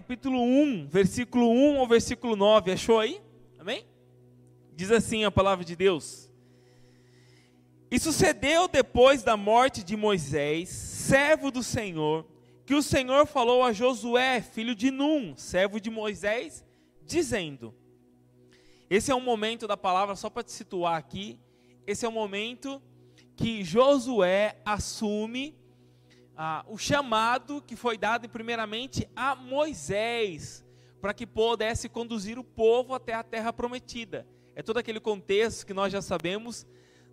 capítulo 1, versículo 1 ao versículo 9. Achou aí? Amém? Diz assim a palavra de Deus. E sucedeu depois da morte de Moisés, servo do Senhor, que o Senhor falou a Josué, filho de Num, servo de Moisés, dizendo: Esse é um momento da palavra, só para te situar aqui, esse é o momento que Josué assume ah, o chamado que foi dado primeiramente a Moisés, para que pudesse conduzir o povo até a terra prometida. É todo aquele contexto que nós já sabemos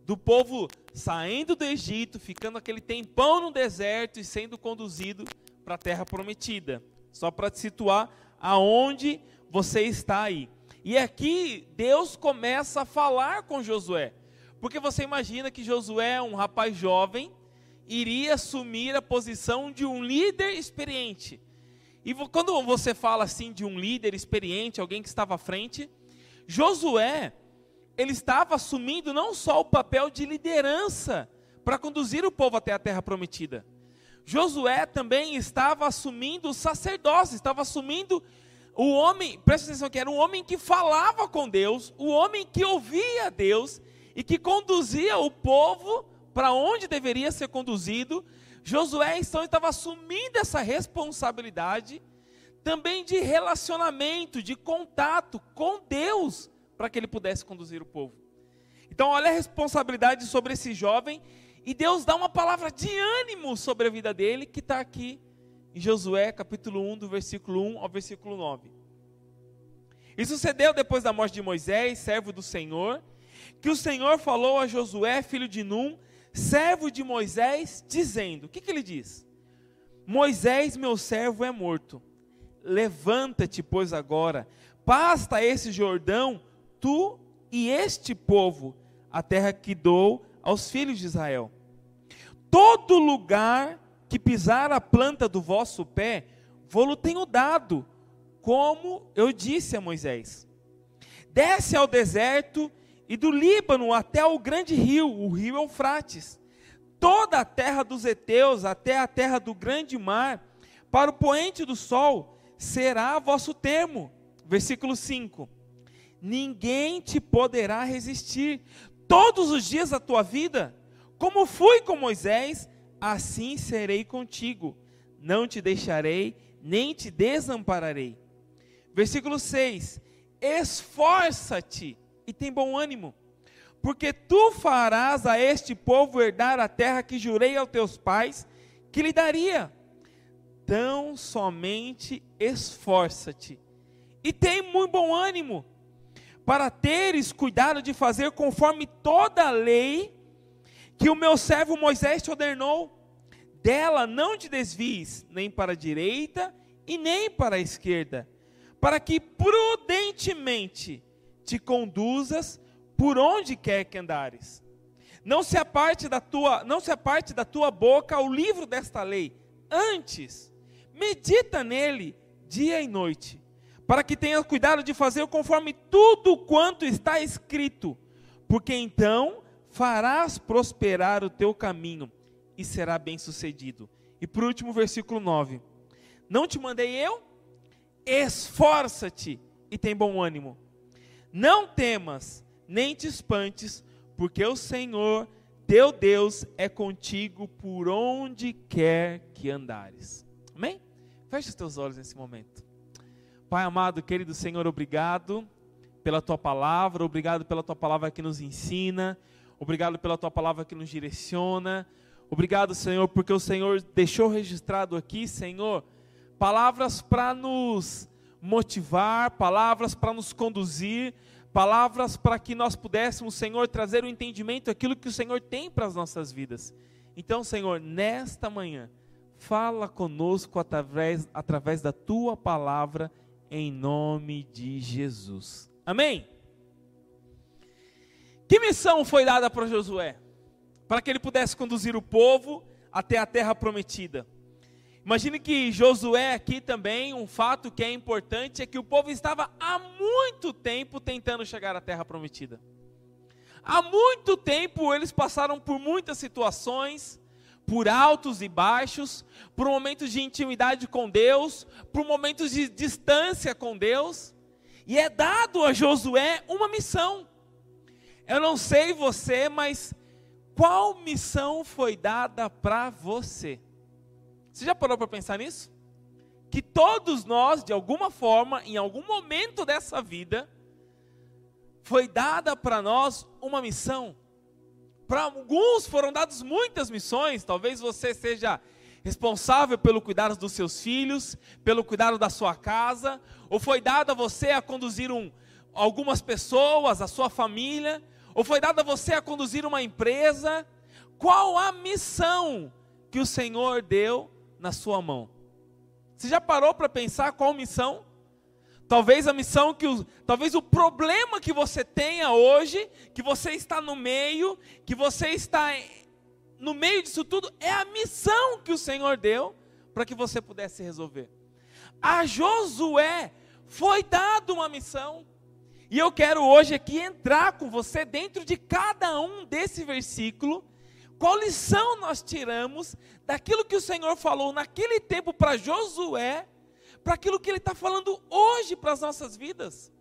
do povo saindo do Egito, ficando aquele tempão no deserto e sendo conduzido para a terra prometida. Só para te situar aonde você está aí. E aqui Deus começa a falar com Josué. Porque você imagina que Josué, um rapaz jovem, iria assumir a posição de um líder experiente. E quando você fala assim de um líder experiente, alguém que estava à frente, Josué ele estava assumindo não só o papel de liderança para conduzir o povo até a terra prometida. Josué também estava assumindo o sacerdócio, estava assumindo o homem, presta atenção que era um homem que falava com Deus, o homem que ouvia Deus e que conduzia o povo para onde deveria ser conduzido. Josué então estava assumindo essa responsabilidade também de relacionamento, de contato com Deus para que ele pudesse conduzir o povo. Então, olha a responsabilidade sobre esse jovem, e Deus dá uma palavra de ânimo sobre a vida dele, que está aqui em Josué, capítulo 1, do versículo 1 ao versículo 9. E sucedeu depois da morte de Moisés, servo do Senhor, que o Senhor falou a Josué, filho de Num, servo de Moisés, dizendo: O que, que ele diz? Moisés, meu servo, é morto. Levanta-te, pois agora, pasta esse Jordão tu e este povo a terra que dou aos filhos de Israel. Todo lugar que pisar a planta do vosso pé, vou-lo tenho dado, como eu disse a Moisés. Desce ao deserto e do Líbano até o grande rio, o rio Eufrates, toda a terra dos heteus até a terra do grande mar, para o poente do sol, será vosso termo. Versículo 5 ninguém te poderá resistir todos os dias da tua vida. Como fui com Moisés, assim serei contigo. Não te deixarei, nem te desampararei. Versículo 6: Esforça-te e tem bom ânimo, porque tu farás a este povo herdar a terra que jurei aos teus pais que lhe daria. Tão somente esforça-te e tem muito bom ânimo para teres cuidado de fazer conforme toda a lei que o meu servo Moisés te ordenou. Dela não te desvies, nem para a direita e nem para a esquerda, para que prudentemente te conduzas por onde quer que andares. Não se aparte da tua, não se aparte da tua boca o livro desta lei. Antes, medita nele dia e noite para que tenhas cuidado de fazer conforme tudo quanto está escrito, porque então farás prosperar o teu caminho e será bem-sucedido. E por último, versículo 9: Não te mandei eu? Esforça-te e tem bom ânimo. Não temas, nem te espantes, porque o Senhor, teu Deus, é contigo por onde quer que andares. Amém? Feche os teus olhos nesse momento. Pai amado, querido Senhor, obrigado pela tua palavra, obrigado pela tua palavra que nos ensina, obrigado pela tua palavra que nos direciona. Obrigado, Senhor, porque o Senhor deixou registrado aqui, Senhor, palavras para nos motivar, palavras para nos conduzir, palavras para que nós pudéssemos, Senhor, trazer o entendimento daquilo que o Senhor tem para as nossas vidas. Então, Senhor, nesta manhã, fala conosco através, através da tua palavra em nome de Jesus. Amém? Que missão foi dada para Josué? Para que ele pudesse conduzir o povo até a terra prometida. Imagine que Josué aqui também, um fato que é importante é que o povo estava há muito tempo tentando chegar à terra prometida. Há muito tempo eles passaram por muitas situações, por altos e baixos, por momentos de intimidade com Deus, por momentos de distância com Deus. E é dado a Josué uma missão. Eu não sei você, mas qual missão foi dada para você? Você já parou para pensar nisso? Que todos nós, de alguma forma, em algum momento dessa vida, foi dada para nós uma missão. Para alguns foram dadas muitas missões, talvez você seja responsável pelo cuidado dos seus filhos, pelo cuidado da sua casa, ou foi dado a você a conduzir um, algumas pessoas, a sua família, ou foi dado a você a conduzir uma empresa. Qual a missão que o Senhor deu na sua mão? Você já parou para pensar qual missão? Talvez a missão que o, talvez o problema que você tenha hoje, que você está no meio, que você está no meio disso tudo, é a missão que o Senhor deu para que você pudesse resolver. A Josué foi dado uma missão. E eu quero hoje aqui entrar com você dentro de cada um desse versículo. Qual lição nós tiramos daquilo que o Senhor falou naquele tempo para Josué para aquilo que Ele está falando hoje para as nossas vidas.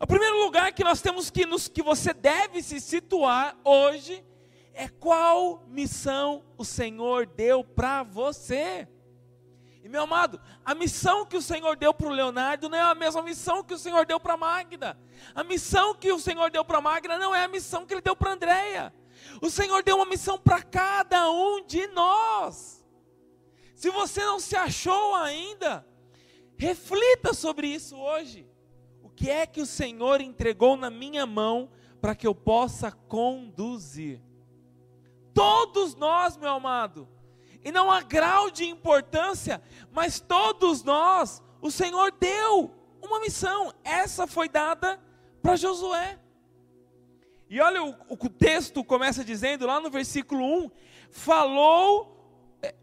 O primeiro lugar que nós temos que nos que você deve se situar hoje é qual missão o Senhor deu para você. E meu amado, a missão que o Senhor deu para o Leonardo não é a mesma missão que o Senhor deu para a Magda. A missão que o Senhor deu para a Magda não é a missão que ele deu para a Andréia. O Senhor deu uma missão para cada um de nós. Se você não se achou ainda, reflita sobre isso hoje. O que é que o Senhor entregou na minha mão para que eu possa conduzir? Todos nós, meu amado, e não há grau de importância, mas todos nós, o Senhor deu uma missão, essa foi dada para Josué. E olha, o, o texto começa dizendo lá no versículo 1: falou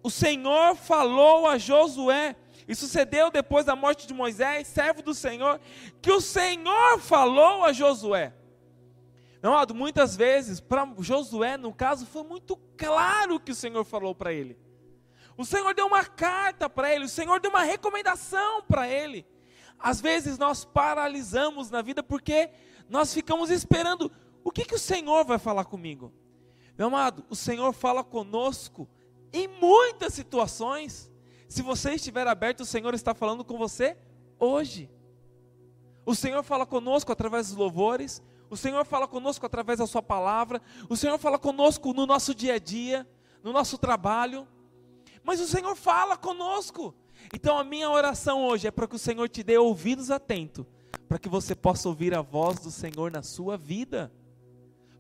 o Senhor falou a Josué, e sucedeu depois da morte de Moisés, servo do Senhor, que o Senhor falou a Josué. Meu amado, muitas vezes, para Josué, no caso, foi muito claro que o Senhor falou para ele. O Senhor deu uma carta para ele, o Senhor deu uma recomendação para ele. Às vezes nós paralisamos na vida porque nós ficamos esperando o que, que o Senhor vai falar comigo. Meu amado, o Senhor fala conosco em muitas situações, se você estiver aberto, o Senhor está falando com você hoje. O Senhor fala conosco através dos louvores, o Senhor fala conosco através da Sua palavra, o Senhor fala conosco no nosso dia a dia, no nosso trabalho, mas o Senhor fala conosco. Então a minha oração hoje é para que o Senhor te dê ouvidos atentos, para que você possa ouvir a voz do Senhor na sua vida.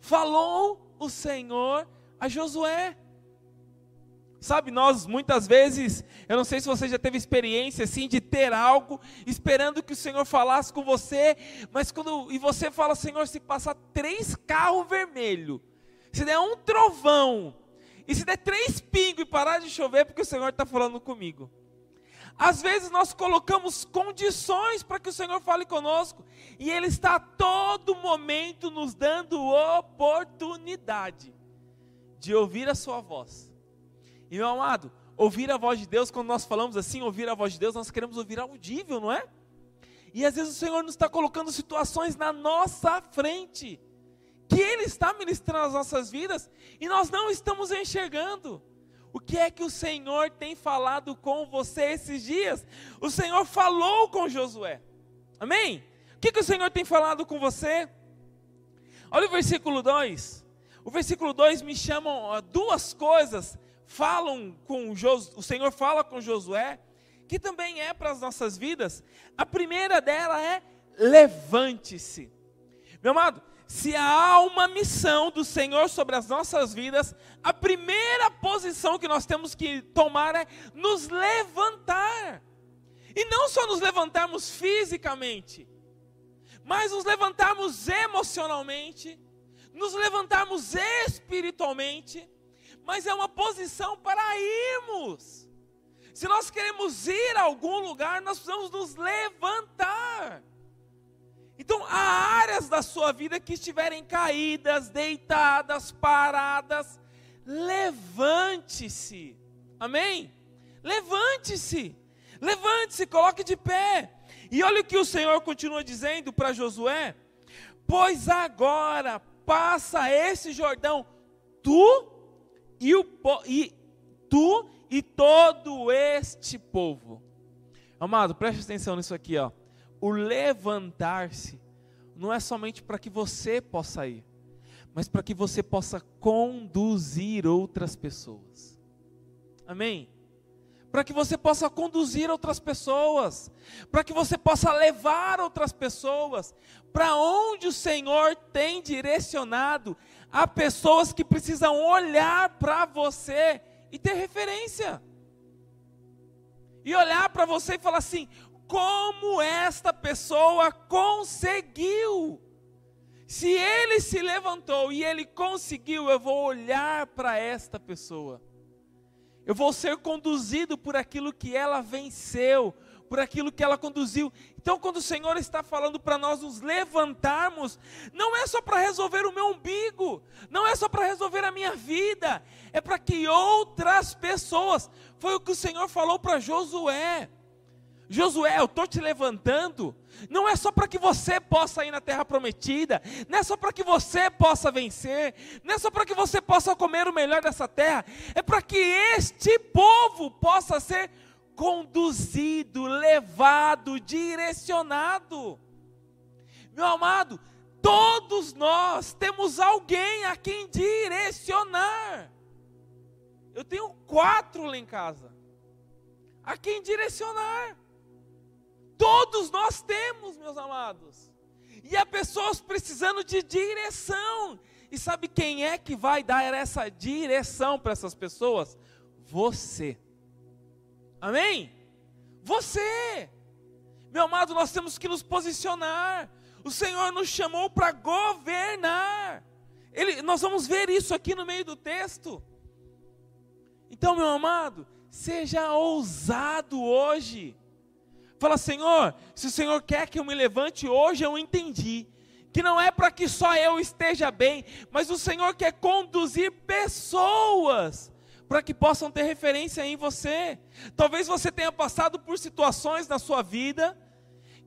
Falou o Senhor a Josué. Sabe, nós muitas vezes, eu não sei se você já teve experiência assim de ter algo, esperando que o Senhor falasse com você, mas quando e você fala, Senhor, se passar três carros vermelhos, se der um trovão, e se der três pingos e parar de chover, porque o Senhor está falando comigo. Às vezes nós colocamos condições para que o Senhor fale conosco, e Ele está a todo momento nos dando oportunidade de ouvir a Sua voz e meu amado, ouvir a voz de Deus, quando nós falamos assim, ouvir a voz de Deus, nós queremos ouvir audível, não é? E às vezes o Senhor nos está colocando situações na nossa frente, que Ele está ministrando as nossas vidas, e nós não estamos enxergando. O que é que o Senhor tem falado com você esses dias? O Senhor falou com Josué. Amém? O que, que o Senhor tem falado com você? Olha o versículo 2. O versículo 2 me chama duas coisas falam com Jos, o Senhor fala com Josué, que também é para as nossas vidas. A primeira dela é levante-se. Meu amado, se há uma missão do Senhor sobre as nossas vidas, a primeira posição que nós temos que tomar é nos levantar. E não só nos levantarmos fisicamente, mas nos levantarmos emocionalmente, nos levantarmos espiritualmente, mas é uma posição para irmos. Se nós queremos ir a algum lugar, nós precisamos nos levantar. Então, há áreas da sua vida que estiverem caídas, deitadas, paradas. levante-se. Amém? Levante-se. Levante-se, coloque de pé. E olha o que o Senhor continua dizendo para Josué: Pois agora passa esse Jordão, tu e, o, e tu e todo este povo. Amado, preste atenção nisso aqui, ó. O levantar-se não é somente para que você possa ir, mas para que você possa conduzir outras pessoas. Amém? Para que você possa conduzir outras pessoas, para que você possa levar outras pessoas para onde o Senhor tem direcionado a pessoas que precisam olhar para você e ter referência. E olhar para você e falar assim: como esta pessoa conseguiu? Se ele se levantou e ele conseguiu, eu vou olhar para esta pessoa. Eu vou ser conduzido por aquilo que ela venceu, por aquilo que ela conduziu. Então, quando o Senhor está falando para nós nos levantarmos, não é só para resolver o meu umbigo, não é só para resolver a minha vida, é para que outras pessoas. Foi o que o Senhor falou para Josué. Josué, eu estou te levantando, não é só para que você possa ir na terra prometida, não é só para que você possa vencer, não é só para que você possa comer o melhor dessa terra, é para que este povo possa ser conduzido, levado, direcionado. Meu amado, todos nós temos alguém a quem direcionar. Eu tenho quatro lá em casa, a quem direcionar. Todos nós temos, meus amados. E há pessoas precisando de direção. E sabe quem é que vai dar essa direção para essas pessoas? Você. Amém? Você. Meu amado, nós temos que nos posicionar. O Senhor nos chamou para governar. Ele, nós vamos ver isso aqui no meio do texto. Então, meu amado, seja ousado hoje. Fala, Senhor, se o Senhor quer que eu me levante hoje, eu entendi. Que não é para que só eu esteja bem, mas o Senhor quer conduzir pessoas para que possam ter referência em você. Talvez você tenha passado por situações na sua vida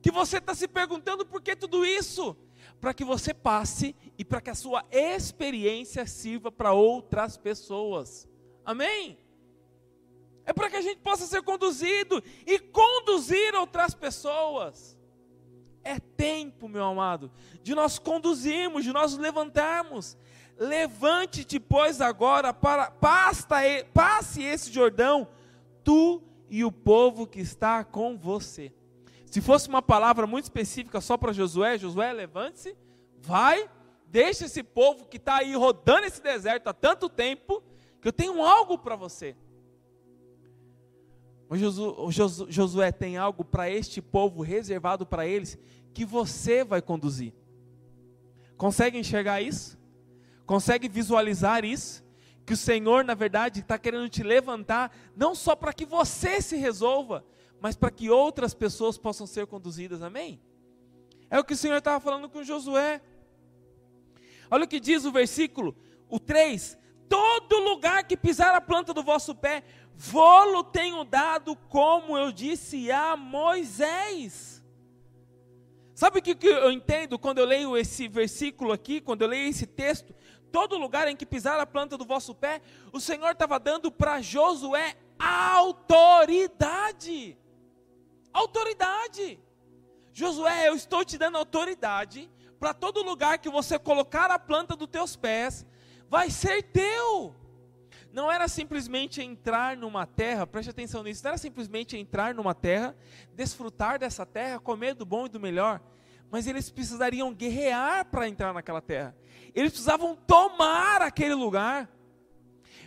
que você está se perguntando por que tudo isso, para que você passe e para que a sua experiência sirva para outras pessoas. Amém? É para que a gente possa ser conduzido e conduzir outras pessoas. É tempo, meu amado, de nós conduzirmos, de nós levantarmos. Levante-te, pois, agora, para pasta, passe esse Jordão, tu e o povo que está com você. Se fosse uma palavra muito específica só para Josué, Josué, levante-se, vai, deixa esse povo que está aí rodando esse deserto há tanto tempo, que eu tenho algo para você. Josué tem algo para este povo reservado para eles que você vai conduzir. Consegue enxergar isso? Consegue visualizar isso? Que o Senhor, na verdade, está querendo te levantar, não só para que você se resolva, mas para que outras pessoas possam ser conduzidas, amém? É o que o Senhor estava falando com Josué. Olha o que diz o versículo, o 3: Todo lugar que pisar a planta do vosso pé, Vou-lo tenho dado, como eu disse a Moisés. Sabe o que, que eu entendo quando eu leio esse versículo aqui, quando eu leio esse texto? Todo lugar em que pisar a planta do vosso pé, o Senhor estava dando para Josué autoridade. Autoridade. Josué, eu estou te dando autoridade para todo lugar que você colocar a planta dos teus pés, vai ser teu não era simplesmente entrar numa terra, preste atenção nisso, não era simplesmente entrar numa terra, desfrutar dessa terra, comer do bom e do melhor, mas eles precisariam guerrear para entrar naquela terra, eles precisavam tomar aquele lugar.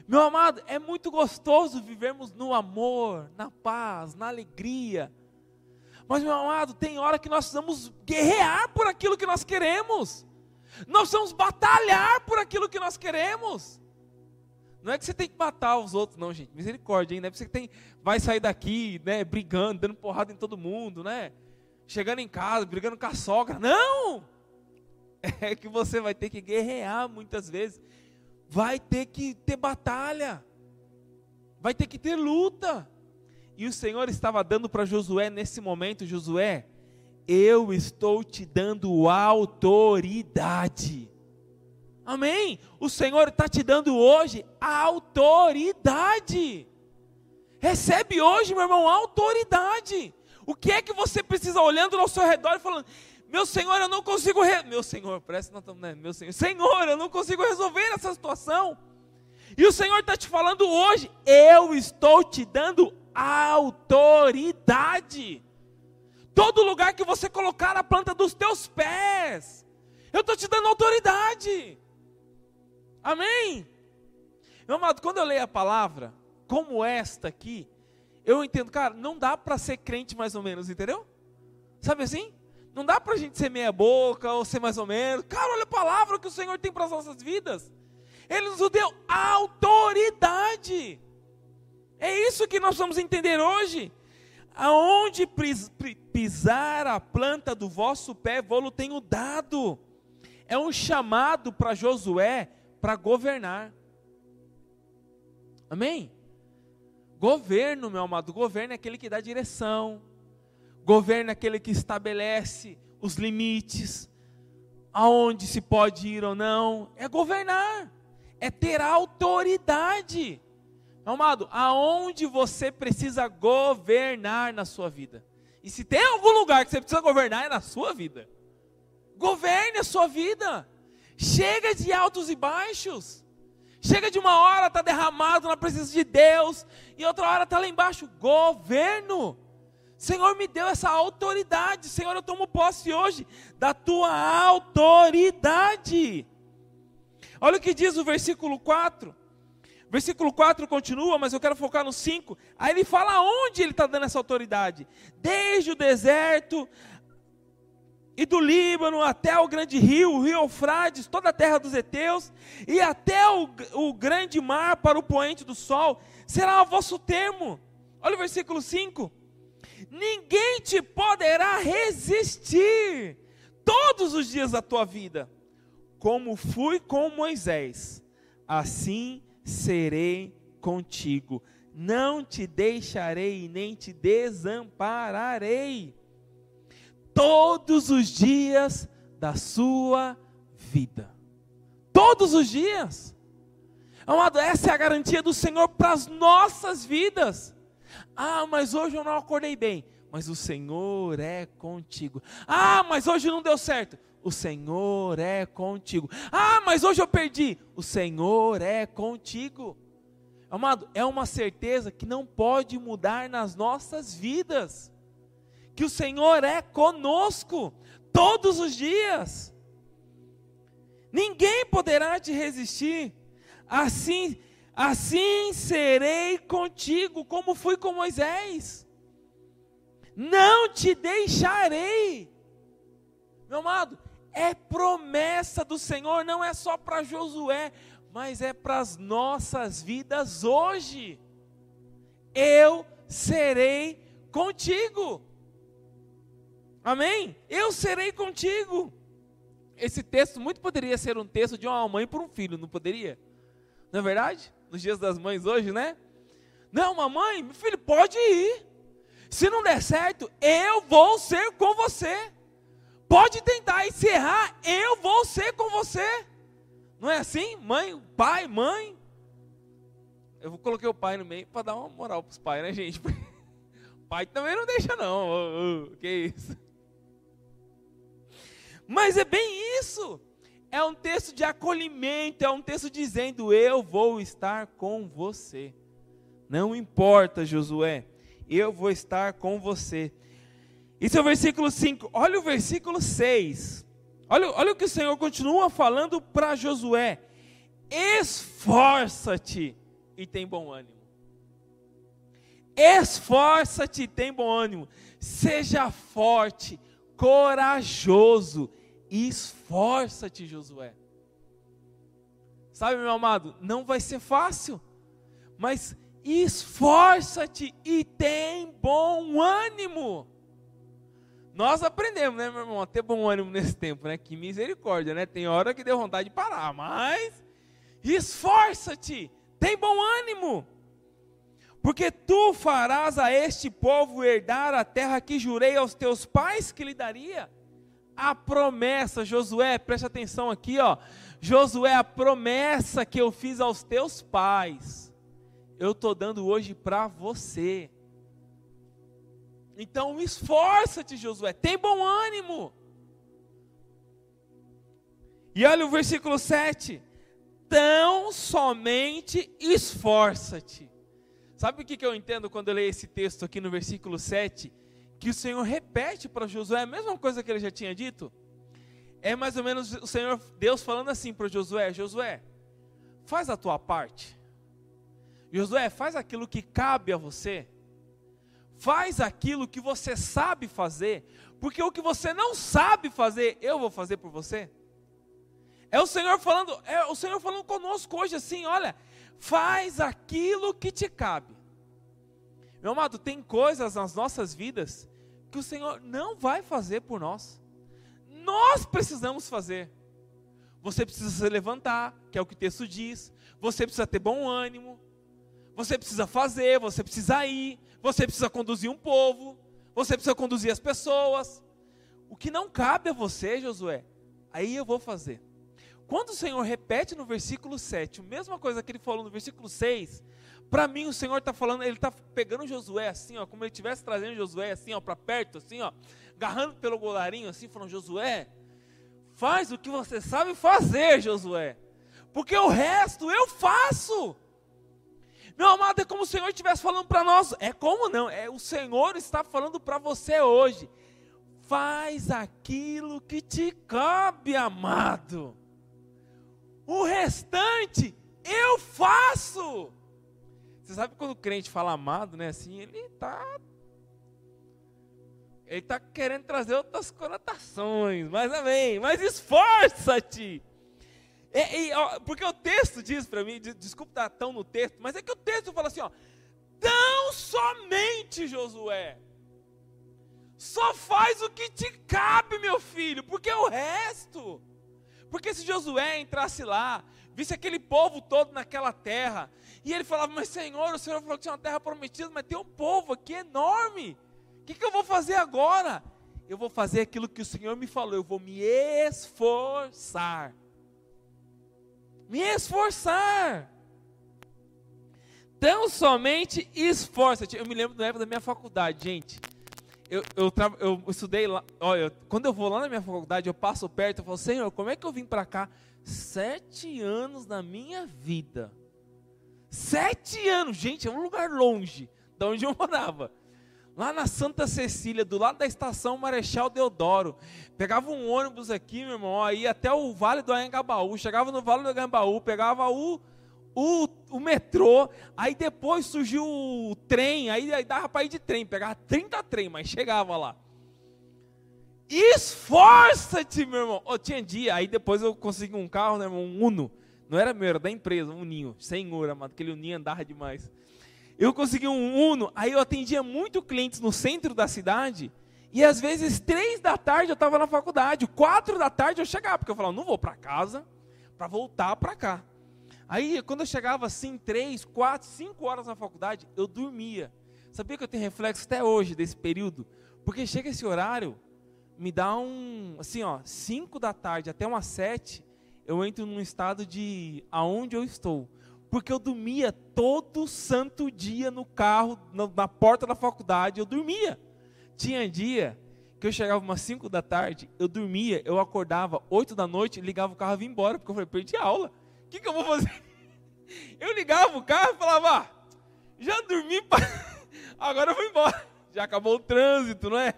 Meu amado, é muito gostoso vivermos no amor, na paz, na alegria, mas meu amado, tem hora que nós precisamos guerrear por aquilo que nós queremos, nós precisamos batalhar por aquilo que nós queremos. Não é que você tem que matar os outros, não, gente. Misericórdia, hein? Não é que você tem, vai sair daqui, né, brigando, dando porrada em todo mundo, né? Chegando em casa, brigando com a sogra. Não! É que você vai ter que guerrear muitas vezes. vai ter que ter batalha, vai ter que ter luta. E o Senhor estava dando para Josué nesse momento: Josué, eu estou te dando autoridade. Amém? O Senhor está te dando hoje autoridade. Recebe hoje, meu irmão, autoridade. O que é que você precisa olhando ao seu redor e falando: Meu Senhor, eu não consigo. Re... Meu Senhor, presta não, né? Meu Senhor, Senhor, eu não consigo resolver essa situação. E o Senhor está te falando hoje: Eu estou te dando autoridade. Todo lugar que você colocar a planta dos teus pés, eu estou te dando autoridade. Amém? Meu amado, quando eu leio a palavra, como esta aqui, eu entendo, cara, não dá para ser crente mais ou menos, entendeu? Sabe assim? Não dá para a gente ser meia boca ou ser mais ou menos. Cara, olha a palavra que o Senhor tem para as nossas vidas. Ele nos deu autoridade. É isso que nós vamos entender hoje. Aonde pisar a planta do vosso pé, vou-lo tenho dado. É um chamado para Josué para governar. Amém? Governo, meu amado, governo é aquele que dá direção, governo é aquele que estabelece os limites, aonde se pode ir ou não, é governar, é ter autoridade. Meu amado, aonde você precisa governar na sua vida? E se tem algum lugar que você precisa governar, é na sua vida. Governe a sua vida. Chega de altos e baixos. Chega de uma hora está derramado na presença de Deus e outra hora está lá embaixo. Governo. Senhor me deu essa autoridade. Senhor, eu tomo posse hoje da tua autoridade. Olha o que diz o versículo 4. Versículo 4 continua, mas eu quero focar no 5. Aí ele fala onde ele está dando essa autoridade: desde o deserto e do Líbano até o grande rio, o rio Eufrates, toda a terra dos heteus, e até o, o grande mar para o poente do sol, será o vosso termo. Olha o versículo 5. Ninguém te poderá resistir todos os dias da tua vida. Como fui com Moisés, assim serei contigo. Não te deixarei nem te desampararei todos os dias da sua vida. Todos os dias. Amado, essa é a garantia do Senhor para as nossas vidas. Ah, mas hoje eu não acordei bem. Mas o Senhor é contigo. Ah, mas hoje não deu certo. O Senhor é contigo. Ah, mas hoje eu perdi. O Senhor é contigo. Amado, é uma certeza que não pode mudar nas nossas vidas que o Senhor é conosco todos os dias. Ninguém poderá te resistir. Assim, assim serei contigo, como fui com Moisés. Não te deixarei. Meu amado, é promessa do Senhor, não é só para Josué, mas é para as nossas vidas hoje. Eu serei contigo. Amém? Eu serei contigo. Esse texto muito poderia ser um texto de uma mãe para um filho, não poderia? Não é verdade? Nos dias das mães hoje, né? Não, mamãe, meu filho, pode ir. Se não der certo, eu vou ser com você. Pode tentar encerrar, eu vou ser com você. Não é assim? Mãe, pai, mãe. Eu coloquei o pai no meio para dar uma moral para os pais, né, gente? pai também não deixa, não. Que isso? Mas é bem isso. É um texto de acolhimento, é um texto dizendo: Eu vou estar com você. Não importa, Josué, eu vou estar com você. Isso é o versículo 5. Olha o versículo 6. Olha, olha o que o Senhor continua falando para Josué: Esforça-te e tem bom ânimo. Esforça-te e tem bom ânimo. Seja forte, corajoso esforça-te, Josué. Sabe, meu amado, não vai ser fácil, mas esforça-te e tem bom ânimo. Nós aprendemos, né, meu irmão, a ter bom ânimo nesse tempo, né? Que misericórdia, né? Tem hora que deu vontade de parar, mas Esforça-te, tem bom ânimo, porque tu farás a este povo herdar a terra que jurei aos teus pais que lhe daria. A promessa, Josué, preste atenção aqui, ó. Josué, a promessa que eu fiz aos teus pais, eu estou dando hoje para você. Então esforça-te, Josué, tem bom ânimo. E olha o versículo 7. Tão somente esforça-te. Sabe o que eu entendo quando eu leio esse texto aqui no versículo 7? Que o Senhor repete para Josué a mesma coisa que ele já tinha dito. É mais ou menos o Senhor Deus falando assim para Josué: Josué, faz a tua parte. Josué, faz aquilo que cabe a você. Faz aquilo que você sabe fazer, porque o que você não sabe fazer, eu vou fazer por você. É o Senhor falando, é o Senhor falando conosco hoje assim, olha, faz aquilo que te cabe. Meu amado, tem coisas nas nossas vidas que o Senhor não vai fazer por nós. Nós precisamos fazer. Você precisa se levantar, que é o que o texto diz. Você precisa ter bom ânimo. Você precisa fazer, você precisa ir, você precisa conduzir um povo, você precisa conduzir as pessoas. O que não cabe a você, Josué, aí eu vou fazer. Quando o Senhor repete no versículo 7, a mesma coisa que ele falou no versículo 6, para mim o Senhor está falando, ele está pegando Josué assim, ó, como ele estivesse trazendo Josué assim, ó, para perto, assim, ó, agarrando pelo golarinho assim, falando, Josué, faz o que você sabe fazer, Josué, porque o resto eu faço. Meu amado, é como o Senhor estivesse falando para nós. É como não? É o Senhor está falando para você hoje. Faz aquilo que te cabe, amado. O restante eu faço. Você sabe quando o crente fala amado, né? Assim, ele está ele está querendo trazer outras conotações, mas amém. Mas esforça-te. Ó, porque o texto diz para mim, desculpa estar tão no texto, mas é que o texto fala assim, ó, tão somente Josué, só faz o que te cabe, meu filho, porque o resto, porque se Josué entrasse lá, visse aquele povo todo naquela terra, e ele falava, mas Senhor, o Senhor falou que tinha uma terra prometida, mas tem um povo aqui enorme, o que, que eu vou fazer agora? Eu vou fazer aquilo que o Senhor me falou, eu vou me esforçar me esforçar. Tão somente esforça-te. Eu me lembro da época da minha faculdade, gente. Eu, eu, eu estudei lá. Olha, quando eu vou lá na minha faculdade, eu passo perto e falo, Senhor, como é que eu vim para cá? Sete anos na minha vida. Sete anos, gente, é um lugar longe de onde eu morava lá na Santa Cecília, do lado da estação Marechal Deodoro. Pegava um ônibus aqui, meu irmão, aí até o Vale do Anhangabaú. Chegava no Vale do Anhangabaú, pegava o, o, o metrô. Aí depois surgiu o trem, aí, aí dava para ir de trem. Pegava 30 trem, mas chegava lá. Esforça-te, meu irmão. Oh, tinha dia, aí depois eu consegui um carro, né, irmão, um Uno. Não era meu, era da empresa, um Ninho. Senhor, amado, aquele Uninho andava demais eu consegui um Uno, aí eu atendia muito clientes no centro da cidade, e às vezes três da tarde eu estava na faculdade, quatro da tarde eu chegava, porque eu falava, não vou para casa para voltar para cá. Aí quando eu chegava assim, três, quatro, cinco horas na faculdade, eu dormia. Sabia que eu tenho reflexo até hoje desse período? Porque chega esse horário, me dá um, assim ó, cinco da tarde até umas sete, eu entro num estado de aonde eu estou porque eu dormia todo santo dia no carro, na porta da faculdade, eu dormia. Tinha dia que eu chegava umas 5 da tarde, eu dormia, eu acordava 8 da noite, ligava o carro e vim embora, porque eu falei, perdi a aula. Que, que eu vou fazer? Eu ligava o carro e falava, ah, já dormi, agora eu vou embora. Já acabou o trânsito, não é?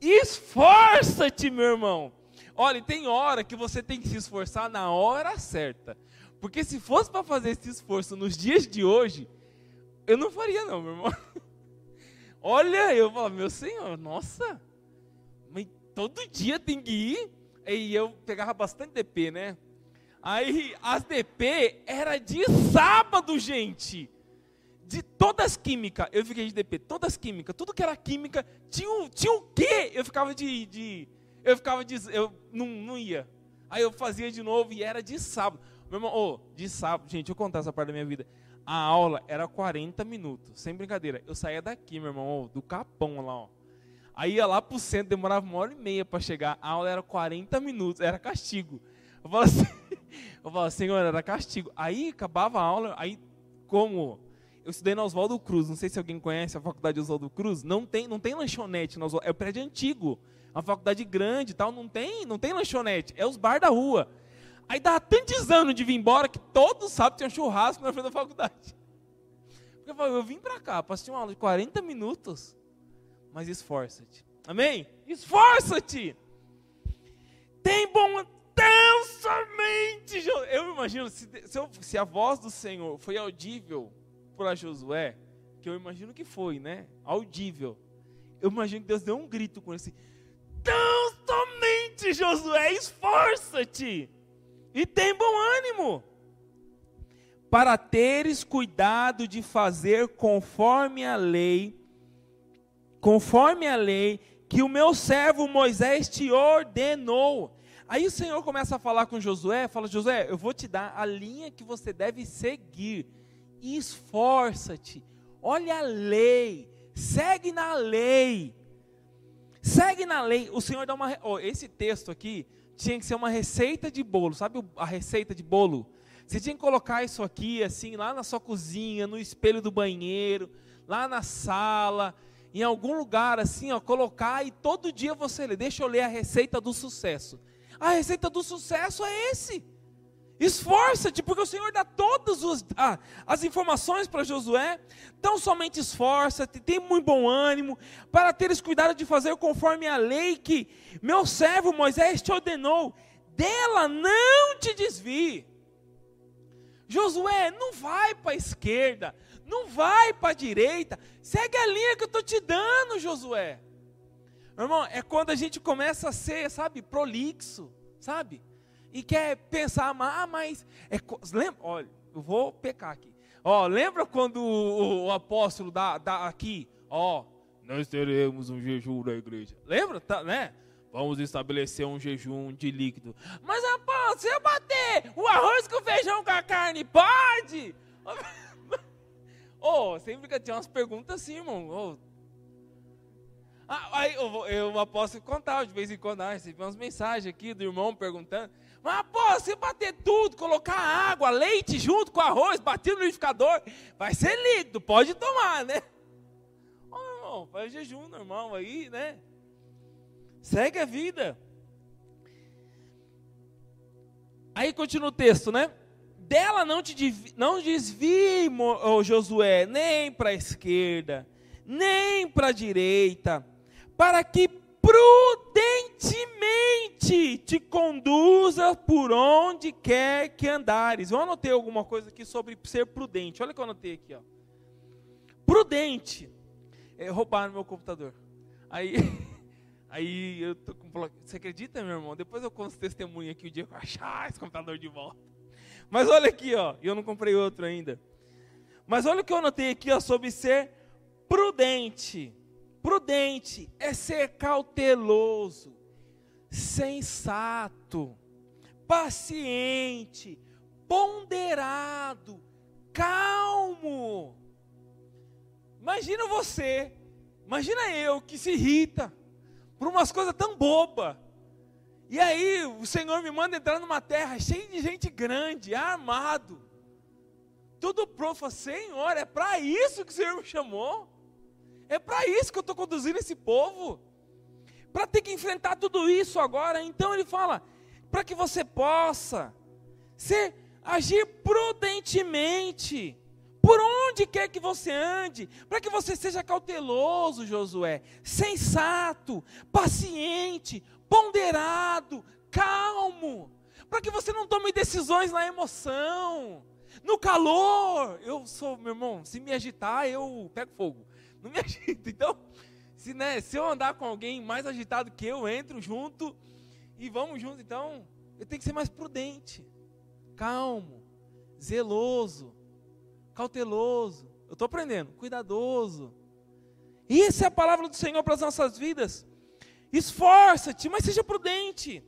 Esforça-te, meu irmão. Olha, tem hora que você tem que se esforçar na hora certa. Porque se fosse para fazer esse esforço nos dias de hoje, eu não faria não, meu irmão. Olha, eu falo, meu senhor, nossa, mas todo dia tem que ir. E eu pegava bastante DP, né? Aí as DP era de sábado, gente. De todas química, eu fiquei de DP, todas química, tudo que era química, tinha, um, tinha o quê? Eu ficava de, de eu ficava de, eu não, não ia. Aí eu fazia de novo e era de sábado. Meu irmão, oh, de sábado, gente, eu contar essa parte da minha vida. A aula era 40 minutos, sem brincadeira. Eu saía daqui, meu irmão, oh, do Capão lá, ó. Aí ia lá pro centro, demorava uma hora e meia para chegar. A aula era 40 minutos, era castigo. Eu falava assim, eu falava, senhor, era castigo. Aí acabava a aula, aí como eu estudei na Oswaldo Cruz, não sei se alguém conhece a faculdade Oswaldo Cruz, não tem, não tem lanchonete, na Oswaldo, é o prédio antigo, uma faculdade grande tal, não tem, não tem lanchonete, é os bar da rua. Aí dava tantos anos de vir embora que todos sábado tinha churrasco na frente da faculdade. Eu falei, eu vim para cá assistir uma aula de 40 minutos, mas esforça-te. Amém? Esforça-te! Tem bom somente. Eu imagino, se, se, eu, se a voz do Senhor foi audível para Josué, que eu imagino que foi, né? Audível. Eu imagino que Deus deu um grito com esse. Tão somente, Josué, esforça-te! e tem bom ânimo, para teres cuidado de fazer conforme a lei, conforme a lei que o meu servo Moisés te ordenou. Aí o Senhor começa a falar com Josué, fala: Josué, eu vou te dar a linha que você deve seguir. Esforça-te, olha a lei, segue na lei. Segue na lei. O Senhor dá uma. Oh, esse texto aqui, tinha que ser uma receita de bolo, sabe a receita de bolo? Você tinha que colocar isso aqui, assim, lá na sua cozinha, no espelho do banheiro, lá na sala, em algum lugar, assim, ó, colocar e todo dia você lê. Deixa eu ler a receita do sucesso. A receita do sucesso é esse. Esforça-te, porque o Senhor dá todas ah, as informações para Josué. Então somente esforça-te, tem muito bom ânimo, para teres cuidado de fazer conforme a lei que meu servo Moisés te ordenou. Dela não te desvie. Josué, não vai para a esquerda, não vai para a direita, segue a linha que eu estou te dando, Josué. Meu irmão, é quando a gente começa a ser, sabe, prolixo, sabe? e quer pensar, ah, mas é, lembra, olha, eu vou pecar aqui. Ó, lembra quando o, o apóstolo dá, aqui, ó, nós teremos um jejum na igreja. Lembra, tá, né? Vamos estabelecer um jejum de líquido. Mas, apóstolo, se eu bater o arroz com feijão com a carne, pode? Oh, sempre que tinha umas perguntas assim, irmão. Oh. Ah, aí eu, eu posso contar de vez em quando, ah, recebi umas mensagens aqui do irmão perguntando. Mas, pô, se bater tudo, colocar água, leite junto com arroz, bater no liquidificador, vai ser líquido, pode tomar, né? Ô, oh, irmão, faz jejum normal aí, né? Segue a vida. Aí continua o texto, né? Dela não te não desvie, oh, Josué, nem para a esquerda, nem para a direita, para que prudentemente te conduza por onde quer que andares. Eu anotei alguma coisa aqui sobre ser prudente. Olha o que eu anotei aqui, ó. Prudente. É, roubaram meu computador. Aí, aí eu tô com, você acredita, meu irmão? Depois eu conto testemunho aqui o dia que eu achar esse computador de volta. Mas olha aqui, ó, eu não comprei outro ainda. Mas olha o que eu anotei aqui, ó, sobre ser prudente. Prudente é ser cauteloso, sensato, paciente, ponderado, calmo. Imagina você, imagina eu que se irrita por umas coisas tão bobas. E aí o Senhor me manda entrar numa terra cheia de gente grande, armado. Tudo pronto, Senhor, é para isso que o Senhor me chamou. É para isso que eu estou conduzindo esse povo. Para ter que enfrentar tudo isso agora. Então ele fala: para que você possa ser, agir prudentemente. Por onde quer que você ande, para que você seja cauteloso, Josué, sensato, paciente, ponderado, calmo, para que você não tome decisões na emoção, no calor. Eu sou, meu irmão, se me agitar, eu pego fogo não me agito. Então, se, né, se eu andar com alguém mais agitado que eu, entro junto e vamos juntos. Então, eu tenho que ser mais prudente, calmo, zeloso, cauteloso. Eu estou aprendendo, cuidadoso. Isso é a palavra do Senhor para as nossas vidas. Esforça-te, mas seja prudente.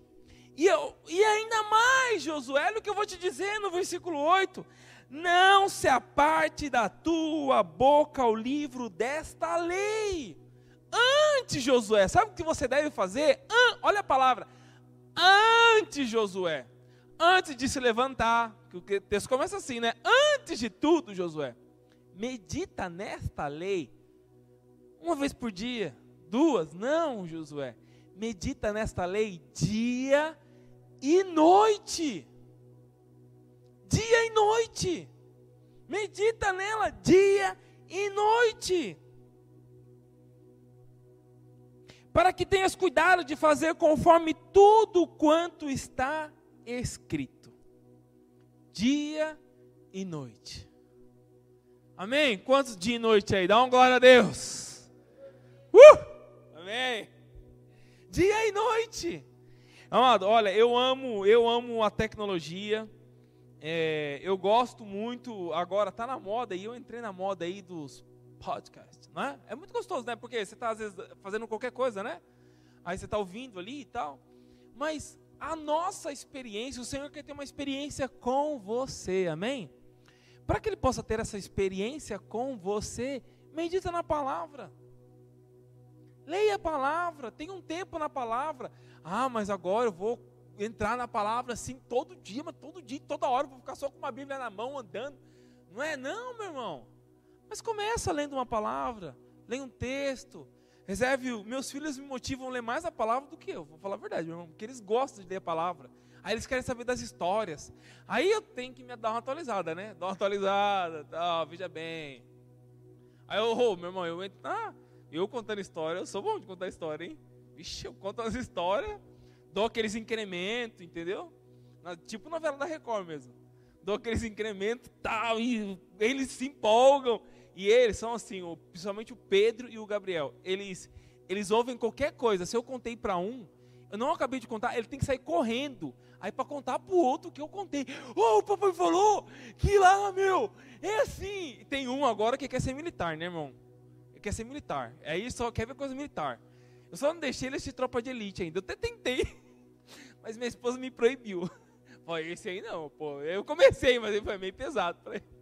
E, eu, e ainda mais, Josué, olha o que eu vou te dizer no versículo 8: Não se aparte da tua boca o livro desta lei. Antes, Josué, sabe o que você deve fazer? olha a palavra. Antes, Josué, antes de se levantar, que o texto começa assim, né? Antes de tudo, Josué, medita nesta lei uma vez por dia, duas, não, Josué. Medita nesta lei dia e noite. Dia e noite. Medita nela dia e noite. Para que tenhas cuidado de fazer conforme tudo quanto está escrito. Dia e noite. Amém? Quantos dia e noite aí? Dá uma glória a Deus. Uh! Amém. Dia e noite. Amado, olha, eu amo, eu amo a tecnologia. É, eu gosto muito, agora está na moda, e eu entrei na moda aí dos podcasts, né? É muito gostoso, né? Porque você está, às vezes, fazendo qualquer coisa, né? Aí você está ouvindo ali e tal. Mas a nossa experiência, o Senhor quer ter uma experiência com você, amém? Para que Ele possa ter essa experiência com você, medita na palavra. Leia a palavra, tenha um tempo na palavra. Ah, mas agora eu vou entrar na palavra assim todo dia, mas todo dia, toda hora, vou ficar só com uma Bíblia na mão andando. Não é não, meu irmão. Mas começa lendo uma palavra, leia um texto. Reserve, meus filhos me motivam a ler mais a palavra do que eu, vou falar a verdade, meu irmão, porque eles gostam de ler a palavra. Aí eles querem saber das histórias. Aí eu tenho que me dar uma atualizada, né? Dar uma atualizada, tal, veja bem. Aí eu, oh, meu irmão, eu entro, ah, eu contando história, eu sou bom de contar história, hein? Vixe, eu conto as histórias, dou aqueles incrementos, entendeu? Tipo novela da Record mesmo. Dou aqueles incrementos tal, e eles se empolgam. E eles são assim, o, principalmente o Pedro e o Gabriel. Eles, eles ouvem qualquer coisa. Se eu contei para um, eu não acabei de contar, ele tem que sair correndo. Aí para contar para o outro que eu contei. Oh, o papai falou que lá, meu, é assim. Tem um agora que quer ser militar, né, irmão? Ele quer ser militar. Aí só quer ver coisa militar. Eu só não deixei ele assistir Tropa de Elite ainda. Eu até tentei, mas minha esposa me proibiu. Falei, esse aí não, pô. Eu comecei, mas ele foi meio pesado ele.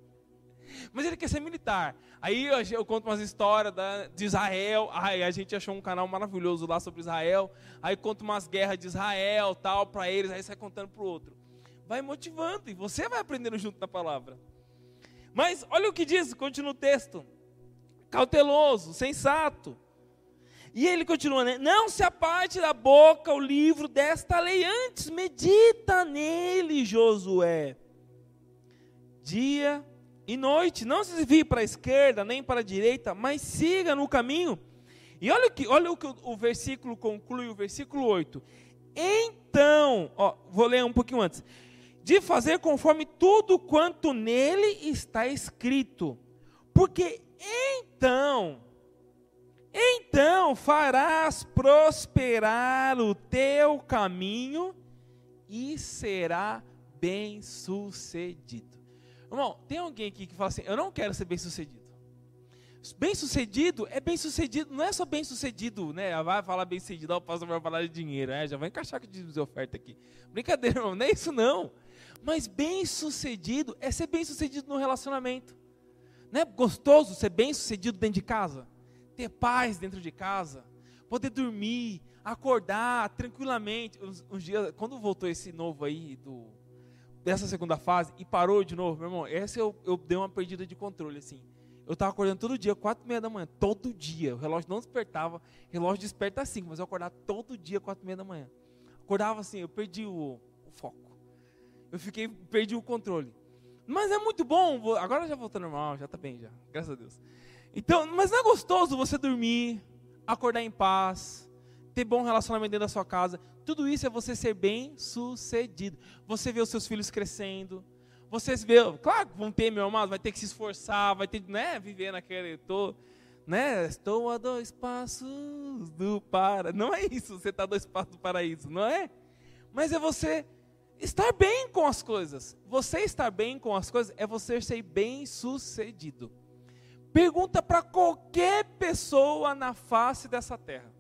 Mas ele quer ser militar. Aí eu, eu conto umas histórias da, de Israel. Aí a gente achou um canal maravilhoso lá sobre Israel. Aí conta umas guerras de Israel, tal, para eles. Aí sai contando para o outro. Vai motivando e você vai aprendendo junto na palavra. Mas olha o que diz, continua o texto. Cauteloso, sensato e ele continua, né? Não se aparte da boca o livro desta lei, antes medita nele, Josué. Dia e noite, não se desvie para a esquerda nem para a direita, mas siga no caminho. E olha o que, olha o, que o, versículo conclui, o versículo 8. Então, ó, vou ler um pouquinho antes. De fazer conforme tudo quanto nele está escrito. Porque então então farás prosperar o teu caminho e será bem sucedido. Irmão, tem alguém aqui que fala assim: Eu não quero ser bem sucedido. Bem sucedido é bem sucedido, não é só bem sucedido, né? Vai falar bem sucedido, o pastor vai falar de dinheiro, né? Já vai encaixar com de oferta aqui. Brincadeira, irmão, não é isso não. Mas bem sucedido é ser bem sucedido no relacionamento. Não é gostoso ser bem sucedido dentro de casa? ter paz dentro de casa, poder dormir, acordar tranquilamente. Uns, uns dias, quando voltou esse novo aí do dessa segunda fase e parou de novo, meu irmão, essa eu, eu dei uma perdida de controle assim. Eu estava acordando todo dia, quatro e meia da manhã, todo dia. O relógio não despertava, relógio desperta assim, mas eu acordava todo dia, quatro e meia da manhã. Acordava assim, eu perdi o, o foco. Eu fiquei, perdi o controle. Mas é muito bom, agora já voltou normal, já está bem já, graças a Deus. Então, mas não é gostoso você dormir, acordar em paz, ter bom relacionamento dentro da sua casa. Tudo isso é você ser bem sucedido. Você vê os seus filhos crescendo. Vocês vê, claro, vão ter, meu amado, vai ter que se esforçar, vai ter, né, viver naquele, tô, né, estou a dois passos do para. Não é isso, você está a dois passos do paraíso, não é? Mas é você estar bem com as coisas. Você estar bem com as coisas é você ser bem sucedido. Pergunta para qualquer pessoa na face dessa terra.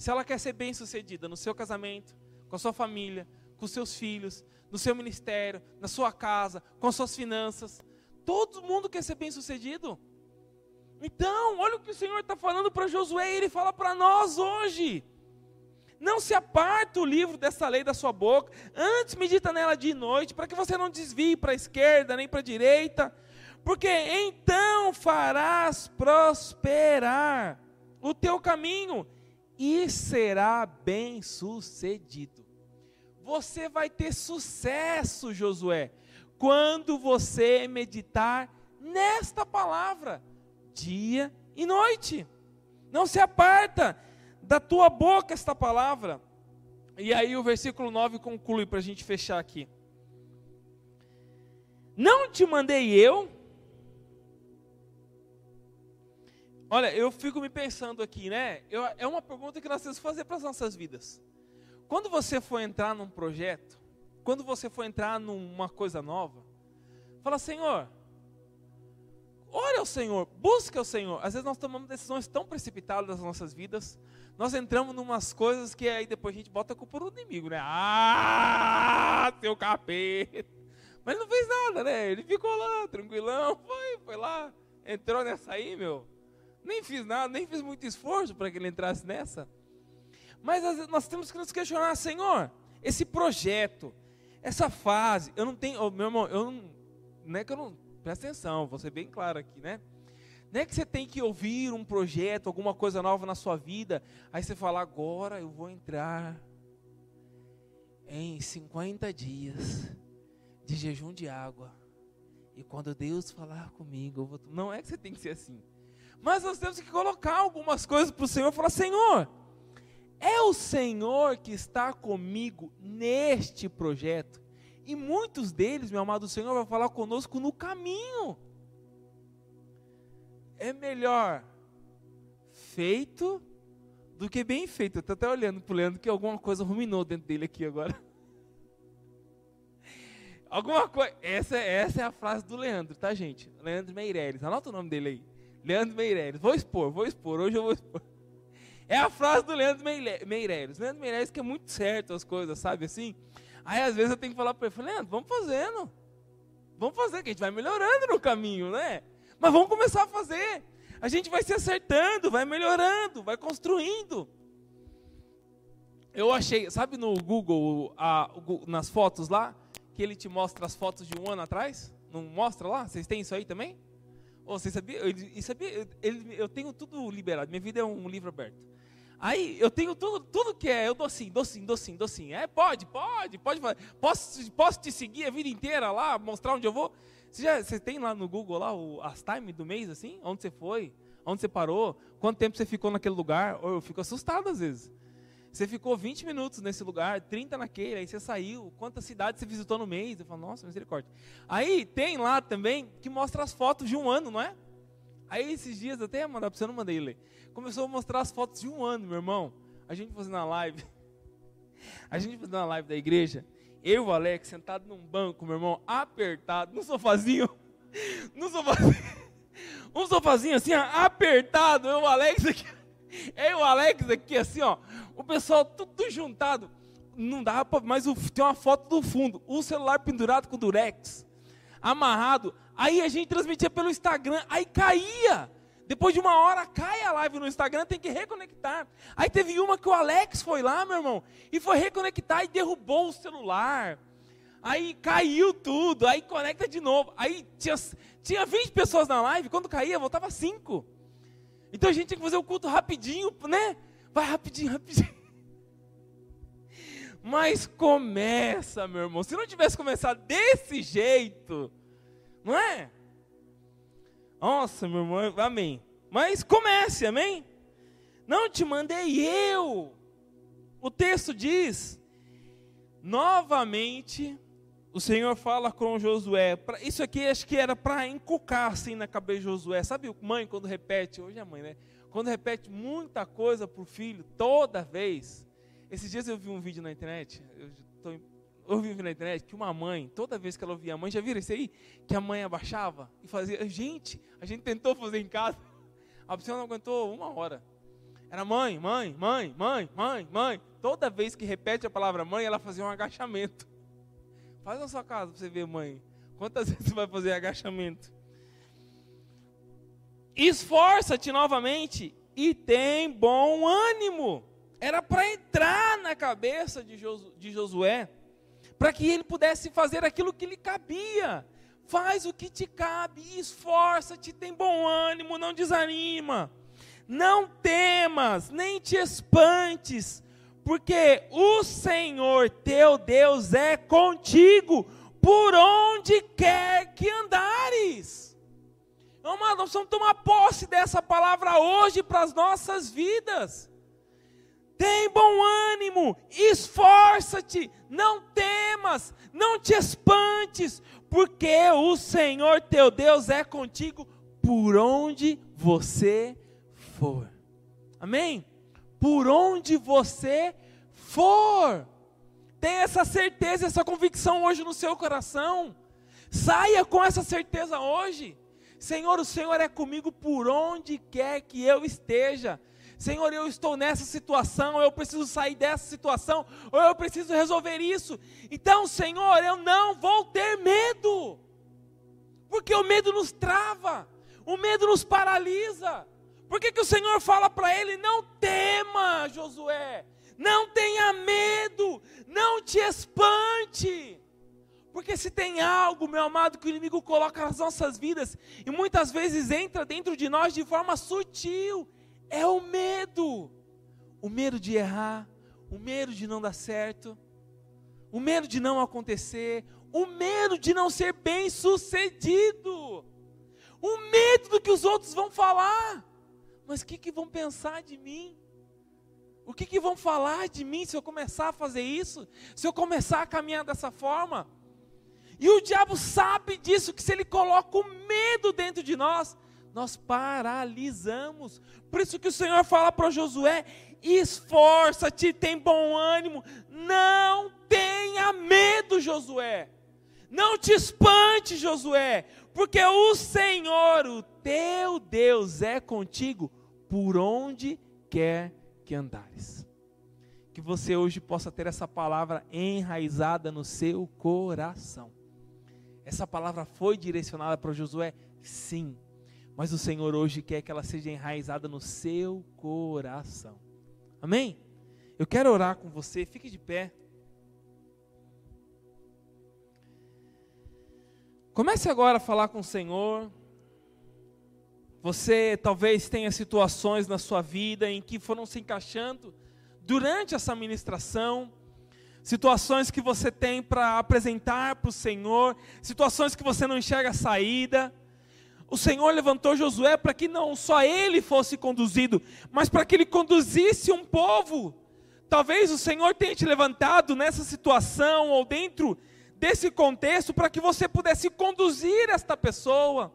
Se ela quer ser bem sucedida no seu casamento, com a sua família, com seus filhos, no seu ministério, na sua casa, com as suas finanças. Todo mundo quer ser bem sucedido. Então, olha o que o Senhor está falando para Josué ele fala para nós hoje. Não se aparta o livro dessa lei da sua boca, antes medita nela de noite, para que você não desvie para a esquerda nem para a direita, porque então farás prosperar o teu caminho e será bem sucedido. Você vai ter sucesso, Josué, quando você meditar nesta palavra, dia e noite. Não se aparta da tua boca esta palavra. E aí o versículo 9 conclui para a gente fechar aqui. Não te mandei eu. Olha, eu fico me pensando aqui, né? Eu, é uma pergunta que nós temos que fazer para as nossas vidas. Quando você for entrar num projeto, quando você for entrar numa coisa nova, fala, Senhor, ore ao Senhor, busque ao Senhor. Às vezes nós tomamos decisões tão precipitadas nas nossas vidas, nós entramos em umas coisas que aí depois a gente bota a culpa no inimigo, né? Ah, teu capeta. Mas ele não fez nada, né? Ele ficou lá, tranquilão, foi, foi lá, entrou nessa aí, meu. Nem fiz nada, nem fiz muito esforço para que ele entrasse nessa. Mas nós temos que nos questionar, Senhor, esse projeto, essa fase, eu não tenho, oh, meu irmão, eu não, não é que eu não, presta atenção, vou ser bem claro aqui, né? Não é que você tem que ouvir um projeto, alguma coisa nova na sua vida, aí você fala, agora eu vou entrar em 50 dias de jejum de água. E quando Deus falar comigo, eu vou... não é que você tem que ser assim. Mas nós temos que colocar algumas coisas para o Senhor e falar: Senhor, é o Senhor que está comigo neste projeto. E muitos deles, meu amado Senhor, vai falar conosco no caminho. É melhor feito do que bem feito. Eu estou até olhando para o Leandro que alguma coisa ruminou dentro dele aqui agora. Alguma coisa. Essa, essa é a frase do Leandro, tá, gente? Leandro Meireles. Anota o nome dele aí. Leandro Meireles. Vou expor, vou expor. Hoje eu vou expor. É a frase do Leandro Meireles. Leandro Meireles que é muito certo as coisas, sabe assim? Aí às vezes eu tenho que falar para ele, Leandro, vamos fazendo. Vamos fazer, que a gente vai melhorando no caminho, né? Mas vamos começar a fazer. A gente vai se acertando, vai melhorando, vai construindo. Eu achei, sabe no Google, a, nas fotos lá, que ele te mostra as fotos de um ano atrás? Não mostra lá? Vocês têm isso aí também? Ou você sabia? Eu, sabia ele, eu tenho tudo liberado. Minha vida é um livro aberto. Aí eu tenho tudo, tudo que é, eu dou sim, dou sim, dou sim, dou sim. É, pode, pode, pode. Posso, posso te seguir a vida inteira lá, mostrar onde eu vou? Você, já, você tem lá no Google lá o, as time do mês, assim? Onde você foi? Onde você parou? Quanto tempo você ficou naquele lugar? Eu fico assustado às vezes. Você ficou 20 minutos nesse lugar, 30 naquele, aí você saiu, quantas cidades você visitou no mês? Eu falo, nossa, misericórdia. Aí tem lá também que mostra as fotos de um ano, não é? Aí esses dias, até mandar para você, não mandei ler. Começou a mostrar as fotos de um ano, meu irmão. A gente fazendo uma live. A gente fazendo uma live da igreja. Eu e o Alex sentado num banco, meu irmão, apertado, num sofazinho. Num sofazinho. Um sofazinho assim, apertado. Eu e o Alex aqui. E o Alex aqui, assim, ó. O pessoal tudo juntado. Não dá para. Mas tem uma foto do fundo. O celular pendurado com o durex. Amarrado. Aí a gente transmitia pelo Instagram, aí caía. Depois de uma hora cai a live no Instagram, tem que reconectar. Aí teve uma que o Alex foi lá, meu irmão, e foi reconectar e derrubou o celular. Aí caiu tudo, aí conecta de novo. Aí tinha, tinha 20 pessoas na live, quando caía, voltava 5. Então a gente tinha que fazer o culto rapidinho, né? Vai rapidinho, rapidinho. Mas começa, meu irmão. Se não tivesse começado desse jeito, não é? Nossa, meu irmão, amém. Mas comece, amém? Não te mandei eu. O texto diz: novamente, o Senhor fala com Josué. Isso aqui acho que era para encucar assim na cabeça de Josué. Sabe mãe quando repete? Hoje é mãe, né? Quando repete muita coisa para o filho, toda vez. Esses dias eu vi um vídeo na internet. Eu eu vi na internet que uma mãe, toda vez que ela ouvia a mãe, já viram isso aí? Que a mãe abaixava e fazia. Gente, a gente tentou fazer em casa. A pessoa não aguentou uma hora. Era mãe, mãe, mãe, mãe, mãe, mãe. toda vez que repete a palavra mãe, ela fazia um agachamento. Faz na sua casa para você ver, mãe. Quantas vezes você vai fazer agachamento? Esforça-te novamente e tem bom ânimo. Era para entrar na cabeça de, Josué, para que ele pudesse fazer aquilo que lhe cabia. Faz o que te cabe, esforça-te, tem bom ânimo, não desanima. Não temas, nem te espantes, porque o Senhor teu Deus é contigo por onde quer que andares. Amado, nós vamos tomar posse dessa palavra hoje para as nossas vidas. Tem bom ânimo, esforça-te, não temas, não te espantes, porque o Senhor teu Deus é contigo por onde você for. Amém? Por onde você for. Tenha essa certeza, essa convicção hoje no seu coração. Saia com essa certeza hoje. Senhor, o Senhor é comigo por onde quer que eu esteja. Senhor, eu estou nessa situação, eu preciso sair dessa situação, ou eu preciso resolver isso. Então, Senhor, eu não vou ter medo, porque o medo nos trava, o medo nos paralisa. Por que, que o Senhor fala para ele: não tema, Josué, não tenha medo, não te espante. Porque se tem algo, meu amado, que o inimigo coloca nas nossas vidas, e muitas vezes entra dentro de nós de forma sutil, é o medo. O medo de errar, o medo de não dar certo, o medo de não acontecer, o medo de não ser bem sucedido, o medo do que os outros vão falar. Mas o que, que vão pensar de mim? O que, que vão falar de mim se eu começar a fazer isso? Se eu começar a caminhar dessa forma? E o diabo sabe disso, que se ele coloca o medo dentro de nós, nós paralisamos. Por isso que o Senhor fala para Josué: esforça-te, tem bom ânimo, não tenha medo, Josué. Não te espante, Josué, porque o Senhor, o teu Deus, é contigo por onde quer que andares. Que você hoje possa ter essa palavra enraizada no seu coração. Essa palavra foi direcionada para Josué? Sim mas o Senhor hoje quer que ela seja enraizada no seu coração. Amém? Eu quero orar com você, fique de pé. Comece agora a falar com o Senhor. Você talvez tenha situações na sua vida em que foram se encaixando durante essa ministração, situações que você tem para apresentar para o Senhor, situações que você não enxerga saída o Senhor levantou Josué para que não só ele fosse conduzido, mas para que ele conduzisse um povo. Talvez o Senhor tenha te levantado nessa situação ou dentro desse contexto para que você pudesse conduzir esta pessoa.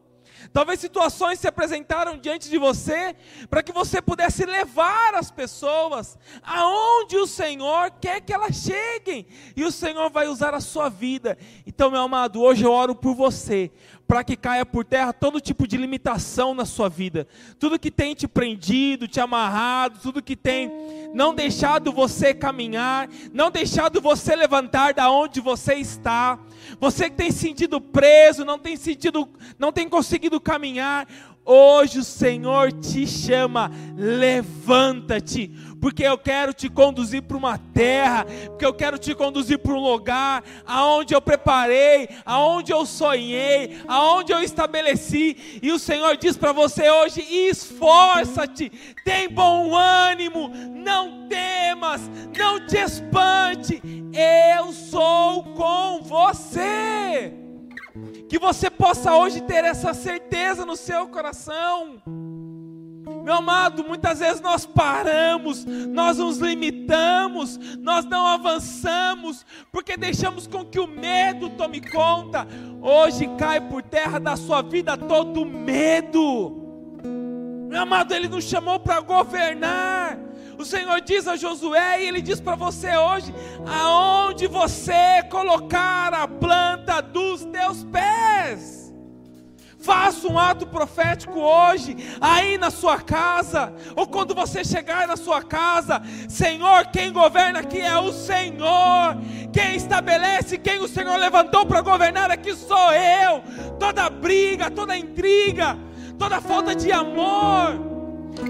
Talvez situações se apresentaram diante de você para que você pudesse levar as pessoas aonde o Senhor quer que elas cheguem, e o Senhor vai usar a sua vida. Então, meu amado, hoje eu oro por você, para que caia por terra todo tipo de limitação na sua vida. Tudo que tem te prendido, te amarrado, tudo que tem não deixado você caminhar, não deixado você levantar da onde você está. Você que tem sentido preso, não tem sentido, não tem conseguido caminhar, Hoje o Senhor te chama, levanta-te, porque eu quero te conduzir para uma terra, porque eu quero te conduzir para um lugar aonde eu preparei, aonde eu sonhei, aonde eu estabeleci. E o Senhor diz para você hoje: esforça-te, tem bom ânimo, não temas, não te espante, eu sou com você. Que você possa hoje ter essa certeza no seu coração. Meu amado, muitas vezes nós paramos, nós nos limitamos, nós não avançamos, porque deixamos com que o medo tome conta. Hoje cai por terra da sua vida todo medo. Meu amado, Ele nos chamou para governar. O Senhor diz a Josué e Ele diz para você hoje: aonde você colocar a planta dos teus pés Faça um ato profético hoje, aí na sua casa, ou quando você chegar na sua casa, Senhor, quem governa aqui é o Senhor, quem estabelece, quem o Senhor levantou para governar aqui sou eu. Toda briga, toda intriga, toda falta de amor,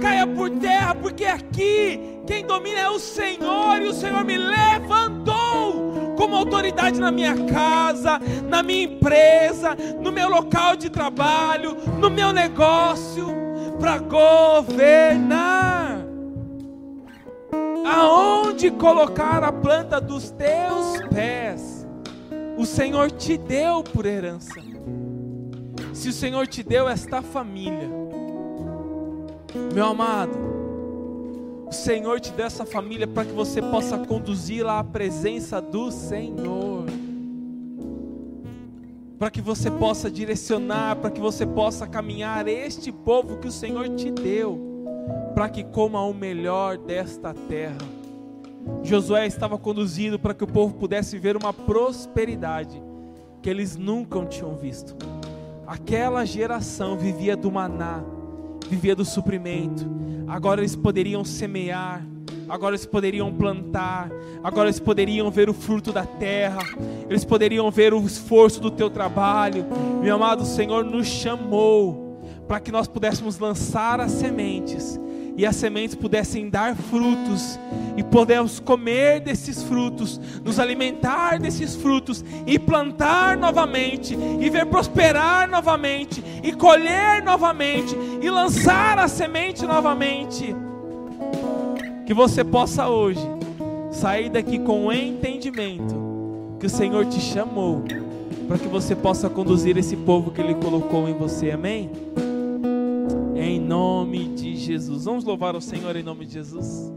caia por terra, porque aqui quem domina é o Senhor, e o Senhor me levantou como autoridade na minha casa, na minha empresa, no meu local de trabalho, no meu negócio, para governar. Aonde colocar a planta dos teus pés, o Senhor te deu por herança. Se o Senhor te deu esta família, meu amado, o Senhor te deu essa família para que você possa conduzi-la à presença do Senhor. Para que você possa direcionar, para que você possa caminhar este povo que o Senhor te deu, para que coma o melhor desta terra. Josué estava conduzido para que o povo pudesse ver uma prosperidade que eles nunca tinham visto. Aquela geração vivia do maná, vivia do suprimento. Agora eles poderiam semear, agora eles poderiam plantar, agora eles poderiam ver o fruto da terra, eles poderiam ver o esforço do teu trabalho. Meu amado Senhor nos chamou para que nós pudéssemos lançar as sementes e as sementes pudessem dar frutos e podemos comer desses frutos, nos alimentar desses frutos e plantar novamente e ver prosperar novamente e colher novamente e lançar a semente novamente. Que você possa hoje sair daqui com o entendimento que o Senhor te chamou para que você possa conduzir esse povo que Ele colocou em você, amém? Em nome de Jesus. Vamos louvar o Senhor em nome de Jesus.